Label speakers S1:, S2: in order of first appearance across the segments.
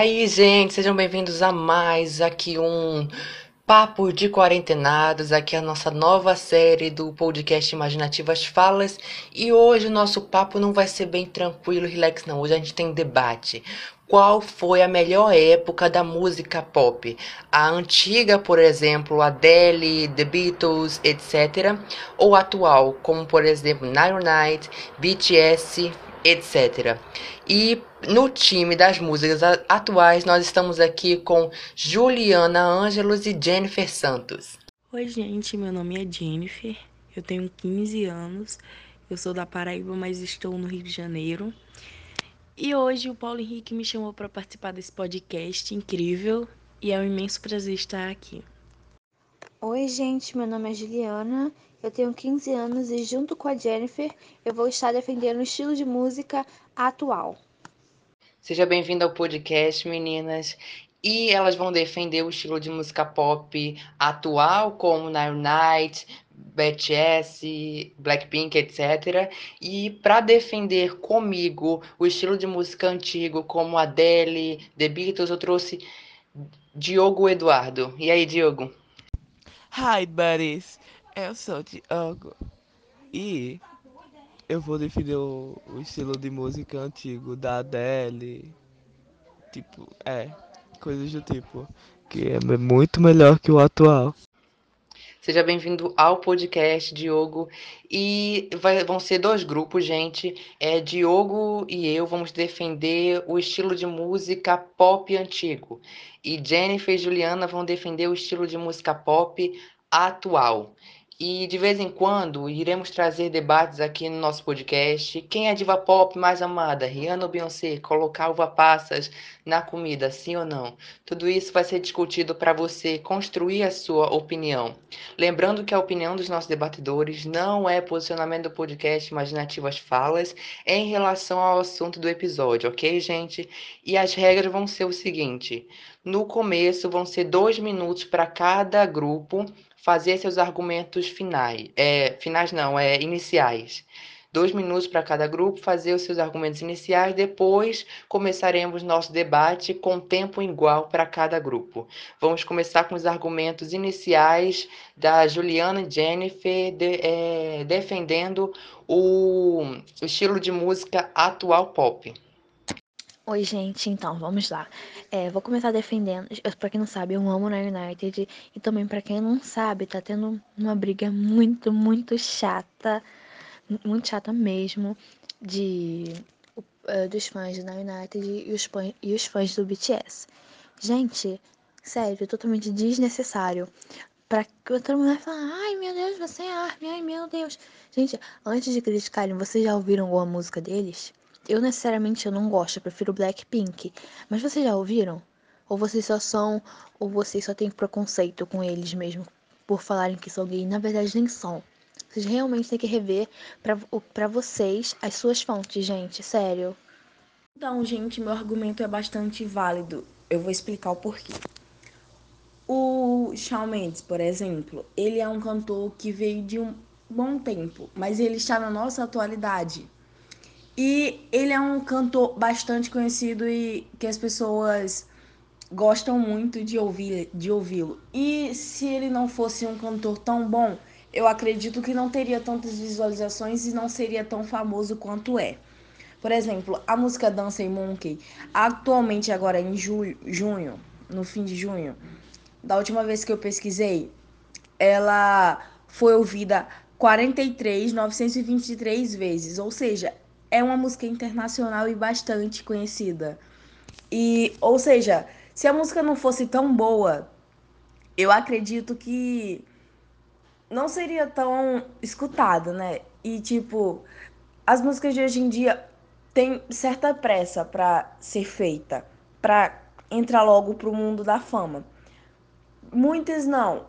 S1: Aí, gente, sejam bem-vindos a mais aqui um Papo de Quarentenados, aqui a nossa nova série do podcast Imaginativas Falas. E hoje o nosso papo não vai ser bem tranquilo, relax, não. Hoje a gente tem debate. Qual foi a melhor época da música pop? A antiga, por exemplo, Adele, The Beatles, etc. Ou a atual, como por exemplo Night Night, BTS, etc. E no time das músicas atuais, nós estamos aqui com Juliana Ângelos e Jennifer Santos.
S2: Oi, gente, meu nome é Jennifer, eu tenho 15 anos, eu sou da Paraíba, mas estou no Rio de Janeiro. E hoje o Paulo Henrique me chamou para participar desse podcast incrível e é um imenso prazer estar aqui.
S3: Oi, gente, meu nome é Juliana, eu tenho 15 anos e junto com a Jennifer eu vou estar defendendo o estilo de música atual.
S1: Seja bem-vinda ao podcast, meninas. E elas vão defender o estilo de música pop atual, como Nine Night, BTS, Blackpink, etc. E para defender comigo o estilo de música antigo, como Adele, The Beatles, eu trouxe Diogo Eduardo. E aí, Diogo?
S4: Hi, buddies! Eu sou Diogo. E eu vou defender o, o estilo de música antigo da Adele. Tipo, é, coisas do tipo. Que é muito melhor que o atual.
S1: Seja bem-vindo ao podcast, Diogo. E vai, vão ser dois grupos, gente. É Diogo e eu vamos defender o estilo de música pop antigo. E Jennifer e Juliana vão defender o estilo de música pop atual. E de vez em quando iremos trazer debates aqui no nosso podcast. Quem é a diva pop mais amada? Rihanna ou Beyoncé? Colocar uva passas na comida, sim ou não? Tudo isso vai ser discutido para você construir a sua opinião. Lembrando que a opinião dos nossos debatedores não é posicionamento do podcast Imaginativas Falas em relação ao assunto do episódio, ok, gente? E as regras vão ser o seguinte: no começo vão ser dois minutos para cada grupo fazer seus argumentos finais. É, finais não, é iniciais. Dois minutos para cada grupo fazer os seus argumentos iniciais. Depois começaremos nosso debate com tempo igual para cada grupo. Vamos começar com os argumentos iniciais da Juliana e Jennifer de, é, defendendo o, o estilo de música atual pop.
S3: Oi, gente, então, vamos lá. É, vou começar defendendo. Pra quem não sabe, eu amo na United. E também, pra quem não sabe, tá tendo uma briga muito, muito chata. Muito chata mesmo. De, uh, dos fãs da United e os, e os fãs do BTS. Gente, sério, totalmente desnecessário. Pra que todo mundo vai falar, ai meu Deus, você é Armin, ai meu Deus. Gente, antes de criticarem, vocês já ouviram alguma música deles? Eu necessariamente eu não gosto, eu prefiro Blackpink. Mas vocês já ouviram? Ou vocês só são, ou vocês só têm preconceito com eles mesmo por falarem que são gay? Na verdade nem são. Vocês realmente têm que rever para vocês as suas fontes, gente, sério.
S2: Então, gente, meu argumento é bastante válido. Eu vou explicar o porquê. O Shawn Mendes, por exemplo, ele é um cantor que veio de um bom tempo, mas ele está na nossa atualidade. E ele é um cantor bastante conhecido e que as pessoas gostam muito de ouvir de ouvi-lo. E se ele não fosse um cantor tão bom, eu acredito que não teria tantas visualizações e não seria tão famoso quanto é. Por exemplo, a música Dancing Monkey, atualmente agora em julho, junho, no fim de junho, da última vez que eu pesquisei, ela foi ouvida 43.923 vezes, ou seja, é uma música internacional e bastante conhecida. E, ou seja, se a música não fosse tão boa, eu acredito que não seria tão escutada, né? E tipo, as músicas de hoje em dia têm certa pressa para ser feita, para entrar logo pro mundo da fama. Muitas não.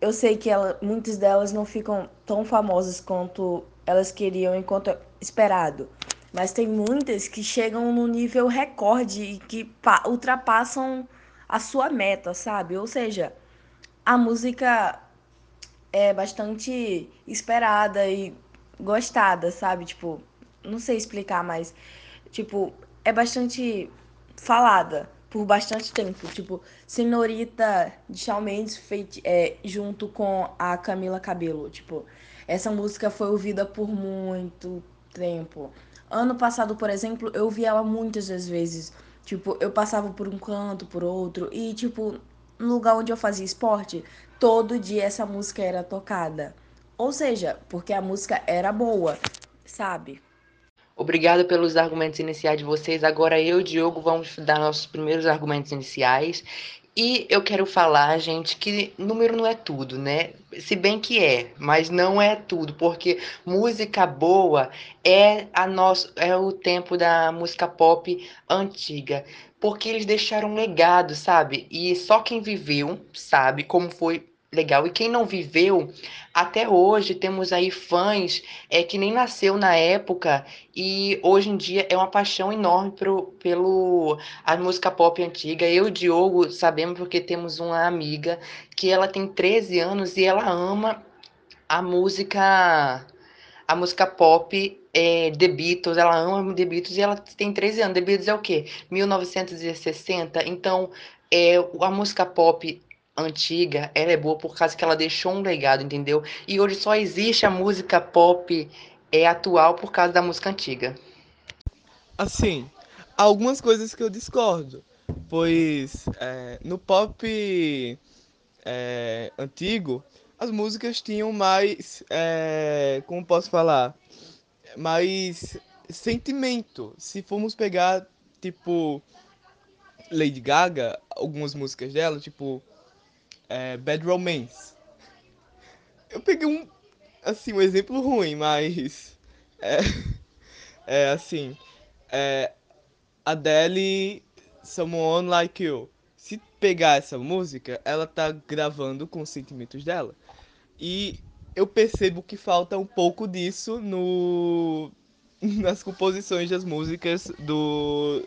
S2: Eu sei que ela, muitas delas não ficam tão famosas quanto elas queriam enquanto esperado. Mas tem muitas que chegam no nível recorde e que ultrapassam a sua meta, sabe? Ou seja, a música é bastante esperada e gostada, sabe? Tipo, não sei explicar, mas tipo, é bastante falada por bastante tempo. Tipo, Senhorita de Shawn Mendes feito, é, junto com a Camila Cabello. Tipo, essa música foi ouvida por muito tempo. Ano passado, por exemplo, eu vi ela muitas das vezes. Tipo, eu passava por um canto, por outro. E, tipo, no lugar onde eu fazia esporte, todo dia essa música era tocada. Ou seja, porque a música era boa, sabe?
S1: Obrigado pelos argumentos iniciais de vocês. Agora eu e o Diogo vamos dar nossos primeiros argumentos iniciais. E eu quero falar, gente, que número não é tudo, né? Se bem que é, mas não é tudo, porque música boa é a nosso, é o tempo da música pop antiga, porque eles deixaram um legado, sabe? E só quem viveu sabe como foi legal. E quem não viveu, até hoje temos aí fãs é, que nem nasceu na época e hoje em dia é uma paixão enorme pro, pelo a música pop antiga. Eu e o Diogo sabemos porque temos uma amiga que ela tem 13 anos e ela ama a música a música pop é, The Beatles, ela ama The Beatles e ela tem 13 anos. The Beatles é o quê? 1960. Então, é, a música pop antiga, ela é boa por causa que ela deixou um legado, entendeu? E hoje só existe a música pop é atual por causa da música antiga.
S4: Assim, algumas coisas que eu discordo, pois é, no pop é, antigo as músicas tinham mais, é, como posso falar, mais sentimento. Se formos pegar tipo Lady Gaga, algumas músicas dela, tipo é, Bad Romance. Eu peguei um, assim, um exemplo ruim, mas é, é assim, é, Adele, Someone Like You. Se pegar essa música, ela tá gravando com os sentimentos dela. E eu percebo que falta um pouco disso no nas composições das músicas do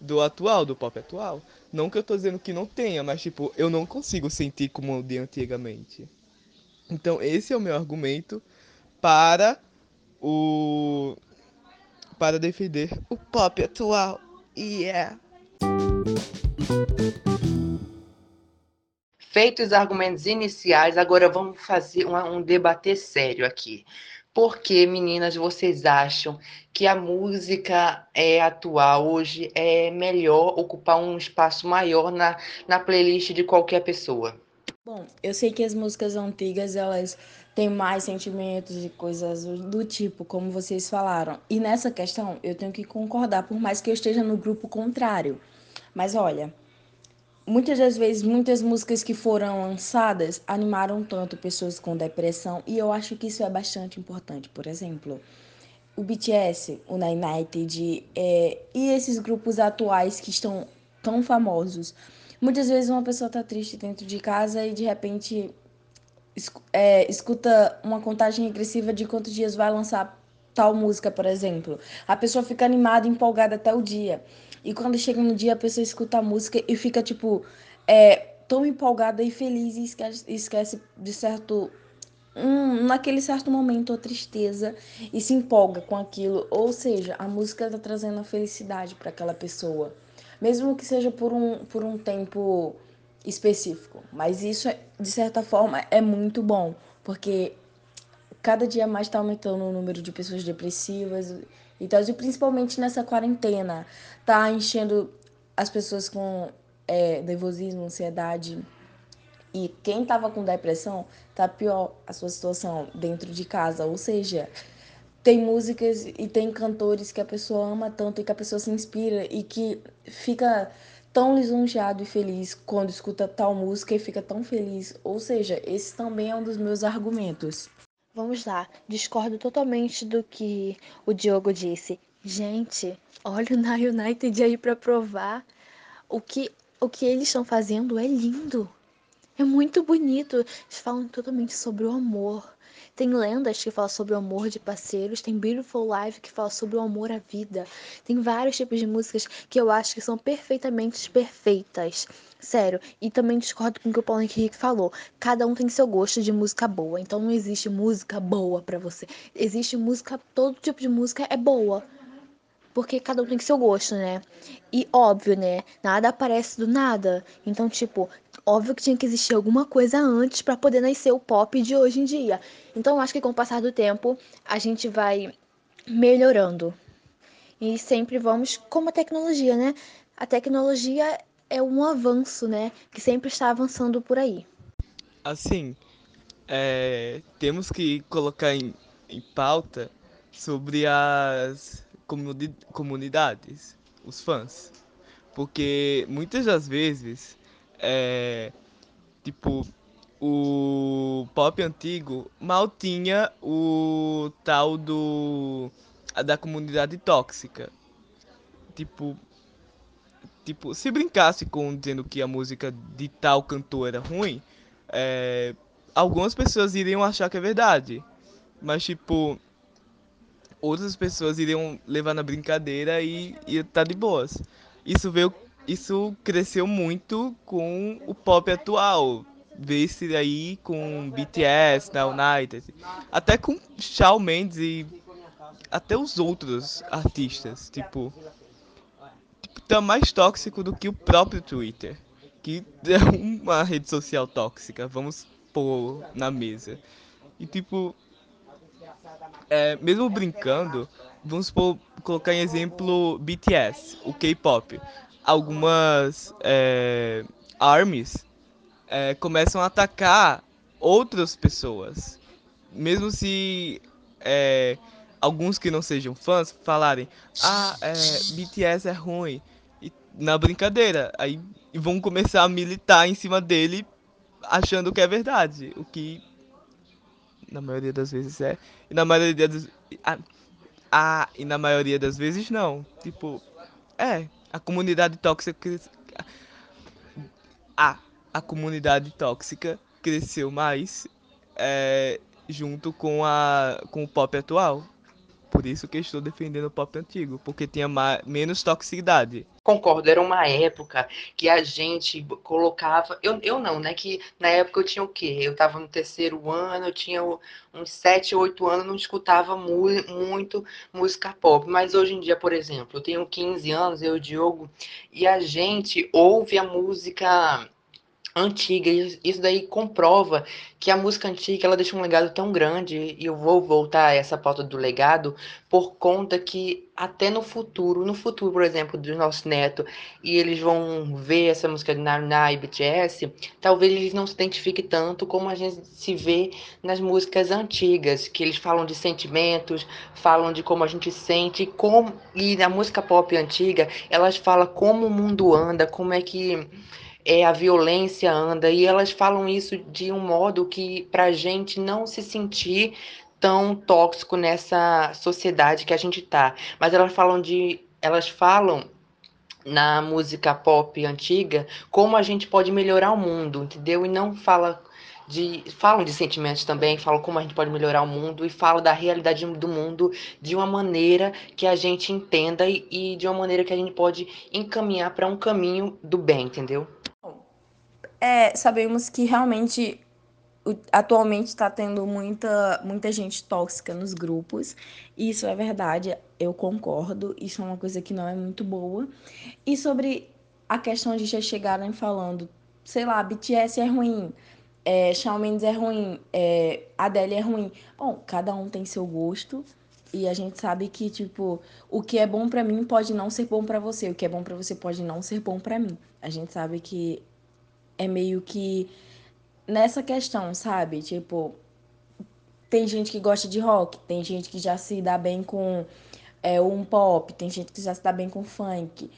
S4: do atual, do pop atual. Não que eu tô dizendo que não tenha, mas tipo, eu não consigo sentir como de antigamente. Então, esse é o meu argumento para o para defender o pop atual. Yeah.
S1: Feitos os argumentos iniciais, agora vamos fazer um, um debater sério aqui. Por que, meninas, vocês acham que a música é, atual hoje é melhor ocupar um espaço maior na, na playlist de qualquer pessoa?
S2: Bom, eu sei que as músicas antigas elas têm mais sentimentos e coisas do tipo, como vocês falaram. E nessa questão eu tenho que concordar, por mais que eu esteja no grupo contrário. Mas olha, muitas das vezes, muitas músicas que foram lançadas animaram tanto pessoas com depressão e eu acho que isso é bastante importante. Por exemplo, o BTS, o United é, e esses grupos atuais que estão tão famosos. Muitas vezes uma pessoa está triste dentro de casa e de repente é, escuta uma contagem regressiva de quantos dias vai lançar tal música, por exemplo. A pessoa fica animada, empolgada até o dia. E quando chega no dia, a pessoa escuta a música e fica, tipo, é, tão empolgada e feliz e esquece, esquece de certo. Um, naquele certo momento a tristeza e se empolga com aquilo. Ou seja, a música está trazendo a felicidade para aquela pessoa. Mesmo que seja por um, por um tempo específico. Mas isso, de certa forma, é muito bom, porque cada dia mais está aumentando o número de pessoas depressivas tal, e principalmente nessa quarentena, tá enchendo as pessoas com é, nervosismo, ansiedade. E quem tava com depressão, tá pior a sua situação dentro de casa. Ou seja, tem músicas e tem cantores que a pessoa ama tanto e que a pessoa se inspira e que fica tão lisonjeado e feliz quando escuta tal música e fica tão feliz. Ou seja, esse também é um dos meus argumentos.
S3: Vamos lá, discordo totalmente do que o Diogo disse. Gente, olha o Na United aí para provar o que o que eles estão fazendo é lindo. É muito bonito. Eles falam totalmente sobre o amor. Tem lendas que falam sobre o amor de parceiros, tem Beautiful Life que fala sobre o amor à vida. Tem vários tipos de músicas que eu acho que são perfeitamente perfeitas. Sério, e também discordo com o que o Paulo Henrique falou. Cada um tem seu gosto de música boa, então não existe música boa para você. Existe música, todo tipo de música é boa. Porque cada um tem seu gosto, né? E óbvio, né? Nada aparece do nada. Então, tipo, óbvio que tinha que existir alguma coisa antes para poder nascer o pop de hoje em dia. Então, acho que com o passar do tempo, a gente vai melhorando. E sempre vamos como a tecnologia, né? A tecnologia é um avanço, né? Que sempre está avançando por aí.
S4: Assim, é, temos que colocar em, em pauta sobre as comuni comunidades, os fãs. Porque muitas das vezes, é, tipo, o pop antigo mal tinha o tal do da comunidade tóxica. Tipo, tipo, se brincasse com dizendo que a música de tal cantor era ruim, é, algumas pessoas iriam achar que é verdade. Mas tipo, outras pessoas iriam levar na brincadeira e ia tá de boas. Isso veio, isso cresceu muito com o pop atual. Vê-se aí com BTS, da United, até com Shawn Mendes e até os outros artistas, tipo, tipo tá mais tóxico do que o próprio Twitter, que é uma rede social tóxica, vamos pôr na mesa. E tipo, é, mesmo brincando, vamos por, colocar em exemplo BTS, o K-pop. Algumas é, armies é, começam a atacar outras pessoas. Mesmo se é, alguns que não sejam fãs falarem, ah, é, BTS é ruim. E, na brincadeira. Aí vão começar a militar em cima dele achando que é verdade. O que na maioria das vezes é. E na maioria das ah, ah, e na maioria das vezes não. Tipo, é, a comunidade tóxica a a comunidade tóxica cresceu mais é, junto com a com o pop atual. Por isso que estou defendendo o pop antigo, porque tinha menos toxicidade.
S1: Concordo, era uma época que a gente colocava. Eu, eu não, né? Que na época eu tinha o quê? Eu estava no terceiro ano, eu tinha uns 7, 8 anos, não escutava mu muito música pop. Mas hoje em dia, por exemplo, eu tenho 15 anos, eu Diogo, e a gente ouve a música antiga. Isso daí comprova que a música antiga ela deixa um legado tão grande. E eu vou voltar a essa pauta do legado por conta que até no futuro, no futuro, por exemplo, dos nossos netos, e eles vão ver essa música de Naruná e BTS, talvez eles não se identifiquem tanto como a gente se vê nas músicas antigas, que eles falam de sentimentos, falam de como a gente sente, como e na música pop antiga, elas falam como o mundo anda, como é que é, a violência anda, e elas falam isso de um modo que para a gente não se sentir tão tóxico nessa sociedade que a gente tá. Mas elas falam de. Elas falam na música pop antiga como a gente pode melhorar o mundo, entendeu? E não fala de falam de sentimentos também, falam como a gente pode melhorar o mundo e falam da realidade do mundo de uma maneira que a gente entenda e, e de uma maneira que a gente pode encaminhar para um caminho do bem, entendeu?
S2: É, sabemos que realmente atualmente está tendo muita, muita gente tóxica nos grupos. Isso é verdade, eu concordo. Isso é uma coisa que não é muito boa. E sobre a questão de já chegarem falando, sei lá, BTS é ruim, é, Shawn Mendes é ruim, é, Adele é ruim. Bom, cada um tem seu gosto. E a gente sabe que, tipo, o que é bom para mim pode não ser bom para você, o que é bom para você pode não ser bom para mim. A gente sabe que é meio que nessa questão, sabe? Tipo, tem gente que gosta de rock, tem gente que já se dá bem com é, um pop, tem gente que já se dá bem com funk.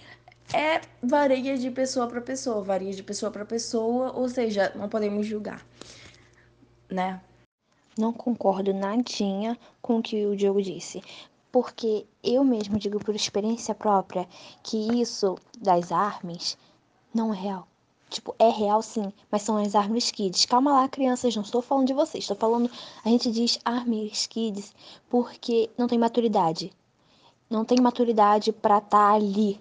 S2: É varia de pessoa para pessoa, varia de pessoa para pessoa, ou seja, não podemos julgar, né?
S3: Não concordo nadinha com o que o Diogo disse, porque eu mesmo digo por experiência própria que isso das armas não é real. Tipo, é real sim, mas são as Armies Kids. Calma lá, crianças, não estou falando de vocês. Estou falando, a gente diz Armies Kids porque não tem maturidade. Não tem maturidade para estar tá ali.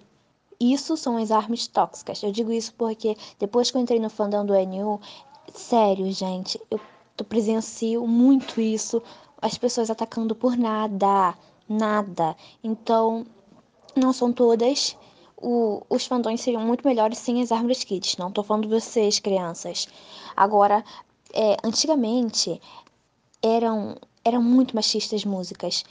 S3: Isso são as armas tóxicas. Eu digo isso porque depois que eu entrei no fandom do NU, sério, gente, eu presencio muito isso. As pessoas atacando por nada. Nada. Então, não são todas. O, os fandões seriam muito melhores sem as árvores kids. Não tô falando de vocês, crianças. Agora, é, antigamente eram, eram muito machistas as músicas.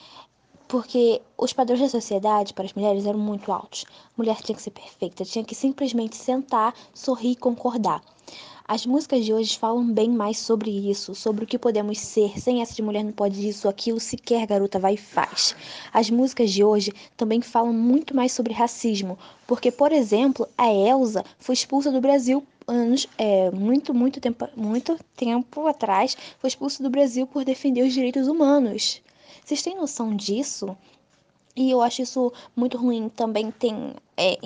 S3: Porque os padrões da sociedade para as mulheres eram muito altos. Mulher tinha que ser perfeita, tinha que simplesmente sentar, sorrir e concordar. As músicas de hoje falam bem mais sobre isso, sobre o que podemos ser, sem essa de mulher não pode isso, aquilo, sequer garota vai e faz. As músicas de hoje também falam muito mais sobre racismo, porque, por exemplo, a Elsa foi expulsa do Brasil anos, é, muito, muito tempo, muito tempo atrás, foi expulsa do Brasil por defender os direitos humanos. Vocês têm noção disso? E eu acho isso muito ruim. Também tem. É,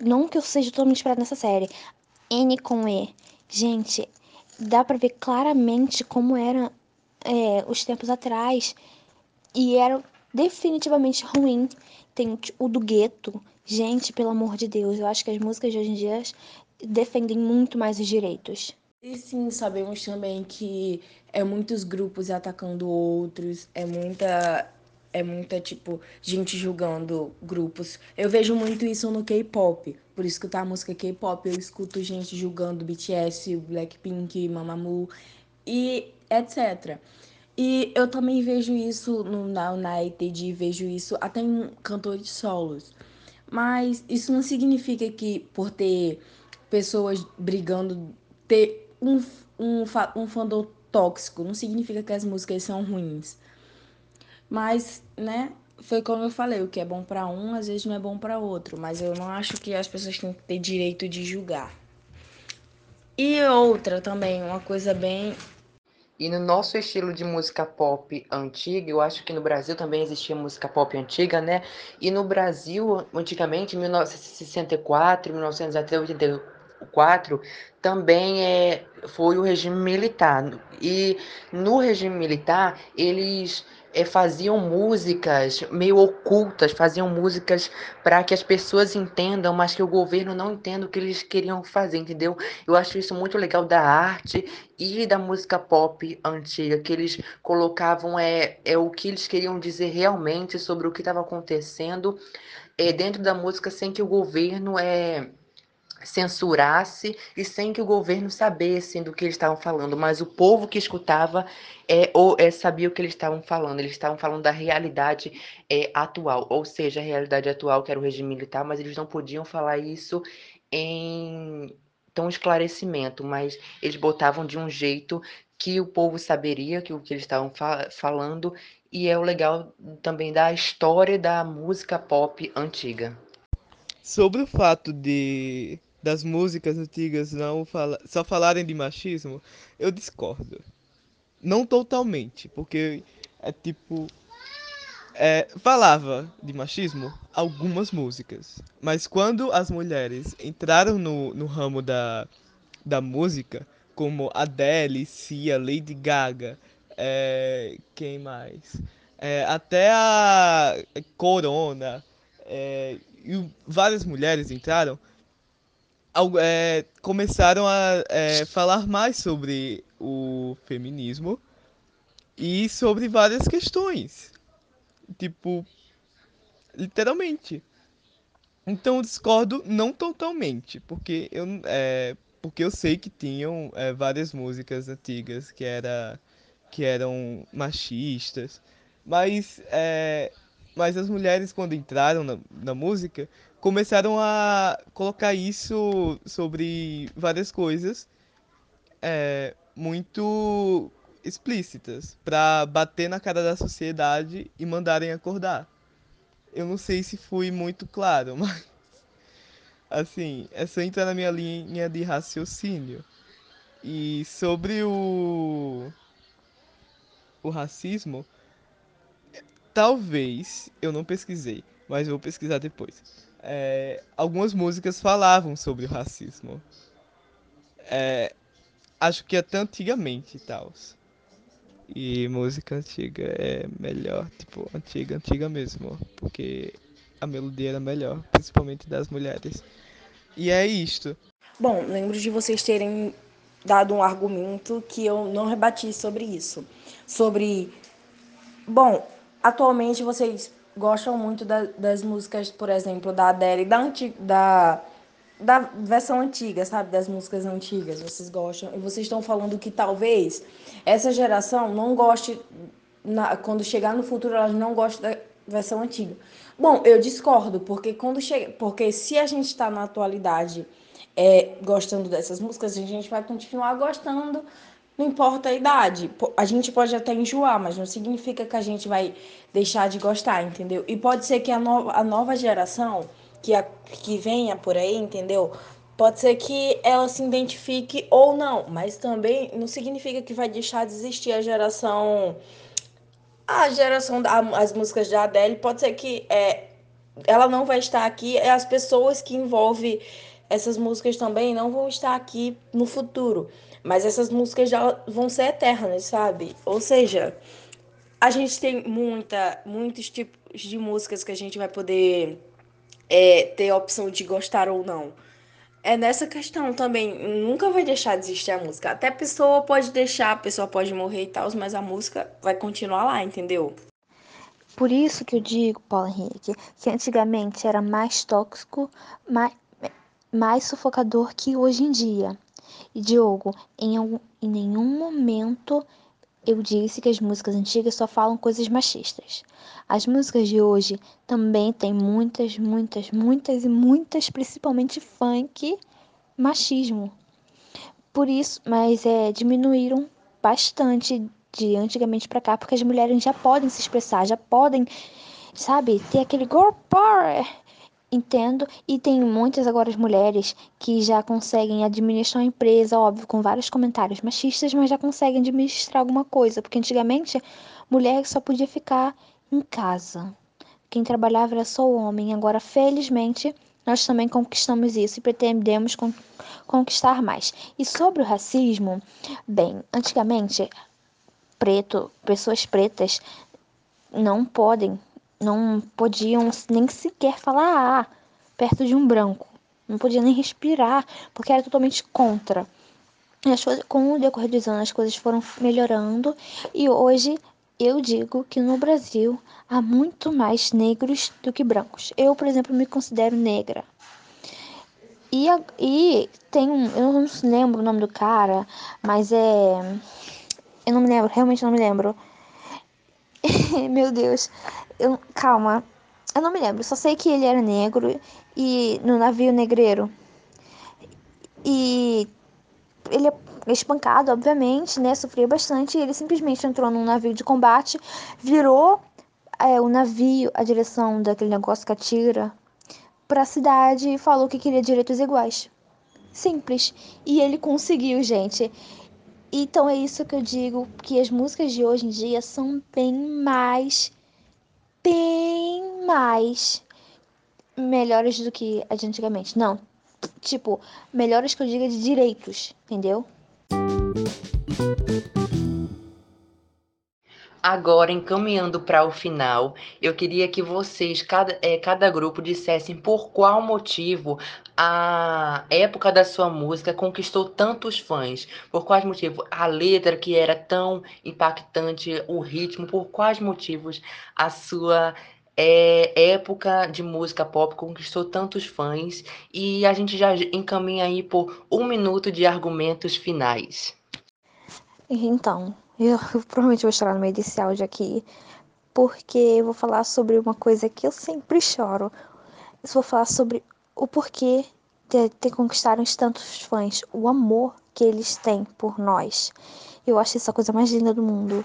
S3: não que eu seja totalmente inspirada nessa série. N com E. Gente, dá pra ver claramente como eram é, os tempos atrás. E era definitivamente ruim. Tem o do gueto. Gente, pelo amor de Deus, eu acho que as músicas de hoje em dia defendem muito mais os direitos.
S2: E sim, sabemos também que é muitos grupos atacando outros, é muita é muita, tipo, gente julgando grupos. Eu vejo muito isso no K-pop. Por escutar música K-pop, eu escuto gente julgando BTS, Blackpink, Mamamoo e etc. E eu também vejo isso no Now United, vejo isso até em cantores solos. Mas isso não significa que por ter pessoas brigando, ter um, um, um fandom tóxico, não significa que as músicas são ruins. Mas, né, foi como eu falei, o que é bom para um, às vezes não é bom para outro, mas eu não acho que as pessoas têm que ter direito de julgar. E outra também, uma coisa bem
S1: e no nosso estilo de música pop antiga, eu acho que no Brasil também existia música pop antiga, né? E no Brasil, antigamente, em 1964, 1984, também é, foi o regime militar. E no regime militar, eles é, faziam músicas meio ocultas, faziam músicas para que as pessoas entendam, mas que o governo não entenda o que eles queriam fazer, entendeu? Eu acho isso muito legal da arte e da música pop antiga, que eles colocavam é, é o que eles queriam dizer realmente sobre o que estava acontecendo é, dentro da música sem que o governo é censurasse e sem que o governo sabesse do que eles estavam falando, mas o povo que escutava é, ou, é, sabia o que eles estavam falando. Eles estavam falando da realidade é, atual, ou seja, a realidade atual que era o regime militar, mas eles não podiam falar isso em tão esclarecimento, mas eles botavam de um jeito que o povo saberia que o que eles estavam fa falando e é o legal também da história da música pop antiga.
S4: Sobre o fato de das músicas antigas não fala, só falarem de machismo, eu discordo. Não totalmente, porque é tipo. É, falava de machismo algumas músicas, mas quando as mulheres entraram no, no ramo da, da música, como Adele, Cia, Lady Gaga, é, quem mais? É, até a Corona, é, e várias mulheres entraram, é, começaram a é, falar mais sobre o feminismo e sobre várias questões. Tipo, literalmente. Então eu discordo não totalmente, porque eu, é, porque eu sei que tinham é, várias músicas antigas que, era, que eram machistas, mas, é, mas as mulheres quando entraram na, na música começaram a colocar isso sobre várias coisas é, muito explícitas para bater na cara da sociedade e mandarem acordar. Eu não sei se fui muito claro, mas assim, só entrar na minha linha de raciocínio. E sobre o o racismo, talvez eu não pesquisei, mas vou pesquisar depois é, algumas músicas falavam sobre o racismo. É, acho que até antigamente e tal. E música antiga é melhor, tipo, antiga, antiga mesmo. Porque a melodia era melhor, principalmente das mulheres. E é isto.
S2: Bom, lembro de vocês terem dado um argumento que eu não rebati sobre isso. Sobre. Bom, atualmente vocês gostam muito da, das músicas, por exemplo, da Adele, da, antiga, da, da versão antiga, sabe? Das músicas antigas. Vocês gostam. E vocês estão falando que talvez essa geração não goste, na, quando chegar no futuro, elas não gostem da versão antiga. Bom, eu discordo, porque quando chega. Porque se a gente está na atualidade é, gostando dessas músicas, a gente vai continuar gostando não importa a idade. A gente pode até enjoar, mas não significa que a gente vai deixar de gostar, entendeu? E pode ser que a, no a nova geração que, a, que venha por aí, entendeu? Pode ser que ela se identifique ou não, mas também não significa que vai deixar de existir a geração. A geração das músicas da Adele. Pode ser que é, ela não vai estar aqui, é as pessoas que envolvem essas músicas também não vão estar aqui no futuro. Mas essas músicas já vão ser eternas, sabe? Ou seja, a gente tem muita, muitos tipos de músicas que a gente vai poder é, ter a opção de gostar ou não. É nessa questão também, nunca vai deixar de existir a música. Até a pessoa pode deixar, a pessoa pode morrer e tal, mas a música vai continuar lá, entendeu?
S3: Por isso que eu digo, Paulo Henrique, que antigamente era mais tóxico, mais, mais sufocador que hoje em dia. E Diogo, em, algum, em nenhum momento eu disse que as músicas antigas só falam coisas machistas. As músicas de hoje também têm muitas, muitas, muitas e muitas, principalmente funk, machismo. Por isso, mas é, diminuíram bastante de antigamente para cá, porque as mulheres já podem se expressar, já podem, sabe, ter aquele girl power Entendo, e tem muitas agora as mulheres que já conseguem administrar uma empresa, óbvio, com vários comentários machistas, mas já conseguem administrar alguma coisa, porque antigamente mulher só podia ficar em casa. Quem trabalhava era só o homem. Agora, felizmente, nós também conquistamos isso e pretendemos con conquistar mais. E sobre o racismo, bem, antigamente, preto, pessoas pretas não podem não podiam nem sequer falar ah, perto de um branco. Não podia nem respirar, porque era totalmente contra. Coisas, com o decorrer dos anos, as coisas foram melhorando e hoje eu digo que no Brasil há muito mais negros do que brancos. Eu, por exemplo, me considero negra. E, e tem um. Eu não lembro o nome do cara, mas é. Eu não me lembro, realmente não me lembro. Meu Deus. Eu, calma. Eu não me lembro. Só sei que ele era negro e no navio negreiro. E ele é espancado, obviamente, né? Sofria bastante. E ele simplesmente entrou num navio de combate, virou é, o navio, a direção daquele negócio que atira, pra cidade e falou que queria direitos iguais. Simples. E ele conseguiu, gente. Então é isso que eu digo, que as músicas de hoje em dia são bem mais bem mais melhores do que as de antigamente. Não, tipo, melhores que eu diga de direitos, entendeu?
S1: Agora, encaminhando para o final, eu queria que vocês, cada, é, cada grupo, dissessem por qual motivo a época da sua música conquistou tantos fãs. Por quais motivos? A letra que era tão impactante, o ritmo, por quais motivos a sua é, época de música pop conquistou tantos fãs. E a gente já encaminha aí por um minuto de argumentos finais.
S3: Então, eu, eu provavelmente vou chorar no meio desse áudio aqui, porque eu vou falar sobre uma coisa que eu sempre choro. Eu vou falar sobre o porquê de ter conquistado tantos fãs, o amor que eles têm por nós. Eu acho isso a coisa mais linda do mundo.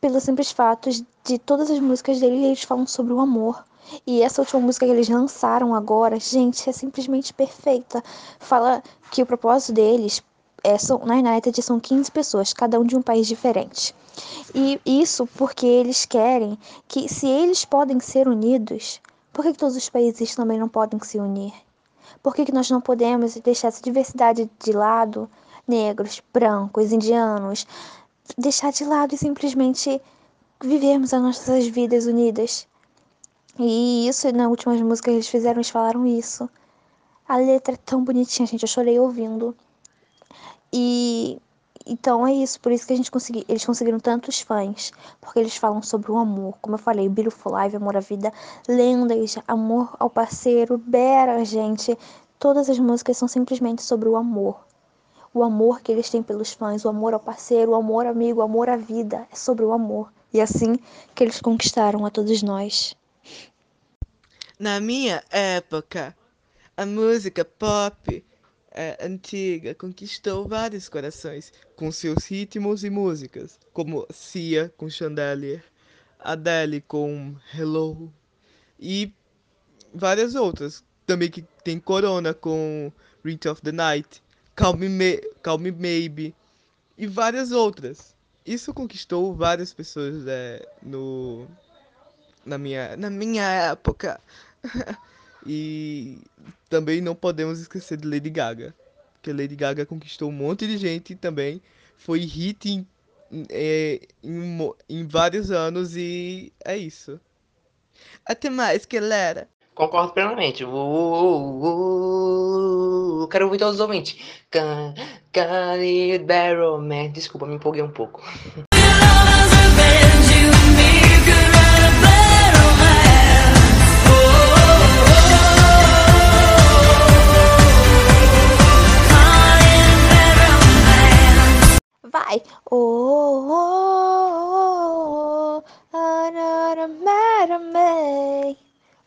S3: Pelo simples fato de todas as músicas deles, eles falam sobre o amor. E essa última música que eles lançaram agora, gente, é simplesmente perfeita. Fala que o propósito deles é, são, na United são 15 pessoas, cada um de um país diferente. E isso porque eles querem que, se eles podem ser unidos, por que, que todos os países também não podem se unir? Por que, que nós não podemos deixar essa diversidade de lado? Negros, brancos, indianos, deixar de lado e simplesmente vivermos as nossas vidas unidas. E isso, na última música que eles fizeram, eles falaram isso. A letra é tão bonitinha, gente. Eu chorei ouvindo. E, Então é isso, por isso que a gente consegui, eles conseguiram tantos fãs, porque eles falam sobre o amor, como eu falei, Beautiful Life, Amor à Vida, Lendas, Amor ao Parceiro, Bera, gente, todas as músicas são simplesmente sobre o amor. O amor que eles têm pelos fãs, o amor ao parceiro, o amor amigo, o amor à vida, é sobre o amor. E é assim que eles conquistaram a todos nós.
S4: Na minha época, a música pop é, antiga conquistou vários corações com seus ritmos e músicas, como Cia com Chandelier, Adele com Hello e várias outras. Também que tem Corona com Rhythm of the Night, Calm Me, Calm Me Maybe e várias outras. Isso conquistou várias pessoas é, no na minha na minha época. e também não podemos esquecer de Lady Gaga, porque Lady Gaga conquistou um monte de gente também, foi hit em, é, em, em vários anos e é isso. Até mais, galera!
S1: Concordo plenamente. Uh, uh, uh, quero ouvir todos os ouvintes. Can, can. Desculpa, me empolguei um pouco.
S3: Vai! Oh, oh, oh, oh, me.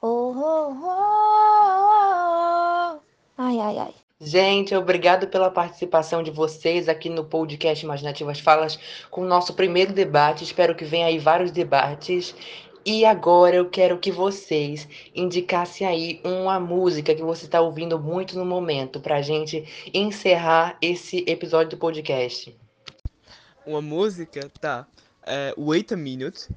S3: Oh, oh, oh, Ai, ai, ai.
S1: Gente, obrigado pela participação de vocês aqui no podcast Imaginativas Falas com o nosso primeiro debate. Espero que venha aí vários debates. E agora eu quero que vocês indicassem aí uma música que você está ouvindo muito no momento para gente encerrar esse episódio do podcast
S4: uma música, tá? É, Wait a Minute.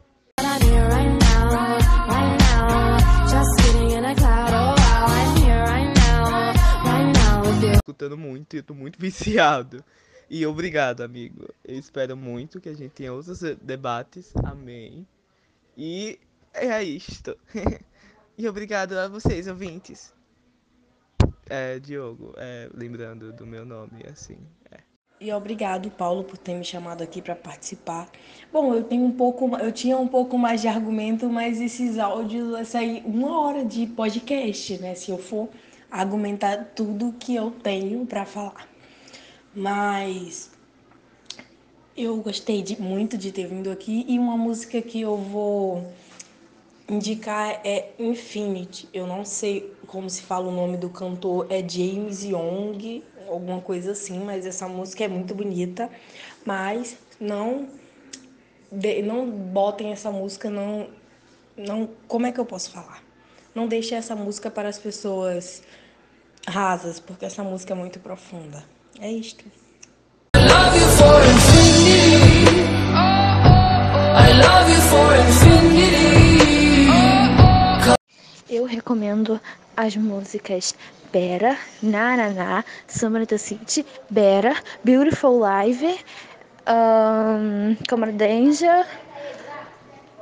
S4: Escutando muito eu tô muito viciado. E obrigado, amigo. Eu espero muito que a gente tenha outros debates. Amém. E é isto. e obrigado a vocês, ouvintes. É, Diogo, é, lembrando do meu nome, assim.
S2: E obrigado, Paulo, por ter me chamado aqui para participar. Bom, eu tenho um pouco, eu tinha um pouco mais de argumento, mas esses áudios vai sair uma hora de podcast, né? Se eu for argumentar tudo que eu tenho para falar. Mas eu gostei de, muito de ter vindo aqui e uma música que eu vou indicar é Infinity. Eu não sei como se fala o nome do cantor, é James Young alguma coisa assim, mas essa música é muito bonita. Mas não não botem essa música, não não, como é que eu posso falar? Não deixe essa música para as pessoas rasas, porque essa música é muito profunda. É isto. I love you for infinity. I love you for
S3: infinity. Eu recomendo as músicas Better, Na Na Na, Summer the City, Better, Beautiful Life, um, Camera Danger,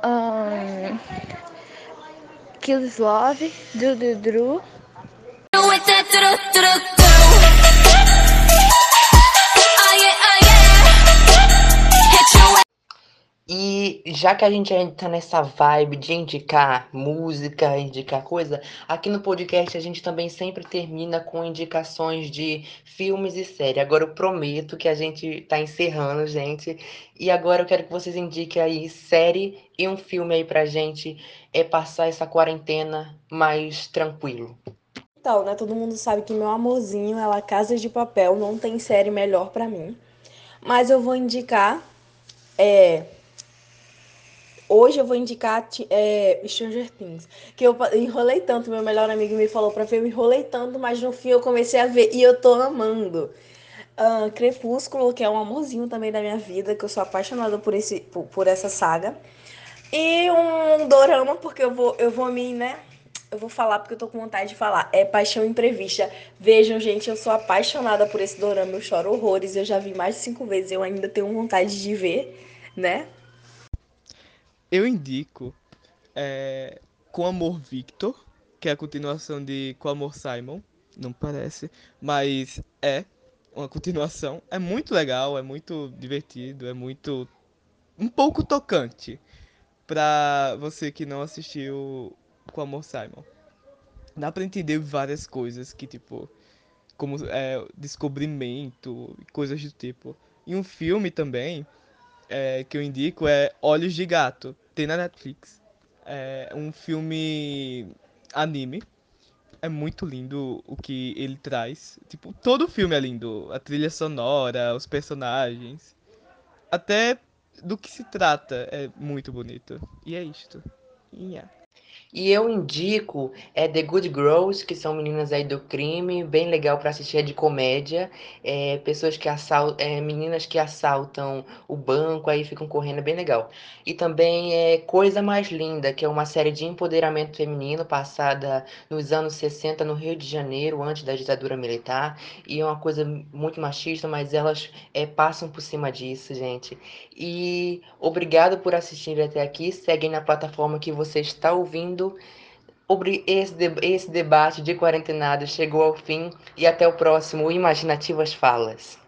S3: um, Kills Love, Do Do Do.
S1: E já que a gente ainda tá nessa vibe de indicar música, indicar coisa, aqui no podcast a gente também sempre termina com indicações de filmes e séries. Agora eu prometo que a gente tá encerrando, gente. E agora eu quero que vocês indiquem aí série e um filme aí pra gente é passar essa quarentena mais tranquilo.
S2: Então, né? Todo mundo sabe que meu amorzinho é La Casa de Papel, não tem série melhor para mim. Mas eu vou indicar é, Hoje eu vou indicar é, Stranger Things. Que eu enrolei tanto, meu melhor amigo me falou pra ver, eu enrolei tanto, mas no fim eu comecei a ver e eu tô amando. Uh, Crepúsculo, que é um amorzinho também da minha vida, que eu sou apaixonada por, esse, por, por essa saga. E um dorama, porque eu vou, eu vou me, né? Eu vou falar porque eu tô com vontade de falar. É Paixão Imprevista. Vejam, gente, eu sou apaixonada por esse dorama. Eu choro horrores. Eu já vi mais de cinco vezes. Eu ainda tenho vontade de ver, né?
S4: Eu indico é, Com Amor Victor, que é a continuação de Com Amor Simon. Não parece, mas é. uma continuação. É muito legal, é muito divertido, é muito. um pouco tocante pra você que não assistiu com Amor Simon. Dá pra entender várias coisas que, tipo, como é, descobrimento e coisas do tipo. E um filme também é, que eu indico é Olhos de Gato. Tem na Netflix. É um filme anime. É muito lindo o que ele traz. Tipo, todo o filme é lindo. A trilha sonora, os personagens. Até do que se trata é muito bonito. E é isto. Yeah.
S1: E eu indico é The Good Girls, que são meninas aí do crime, bem legal para assistir, é de comédia. É, pessoas que assaltam, é, meninas que assaltam o banco, aí ficam correndo, é bem legal. E também é Coisa Mais Linda, que é uma série de empoderamento feminino passada nos anos 60 no Rio de Janeiro, antes da ditadura militar. E é uma coisa muito machista, mas elas é, passam por cima disso, gente. E obrigado por assistir até aqui. Seguem na plataforma que você está ouvindo esse, esse debate de quarentenado chegou ao fim e até o próximo Imaginativas Falas.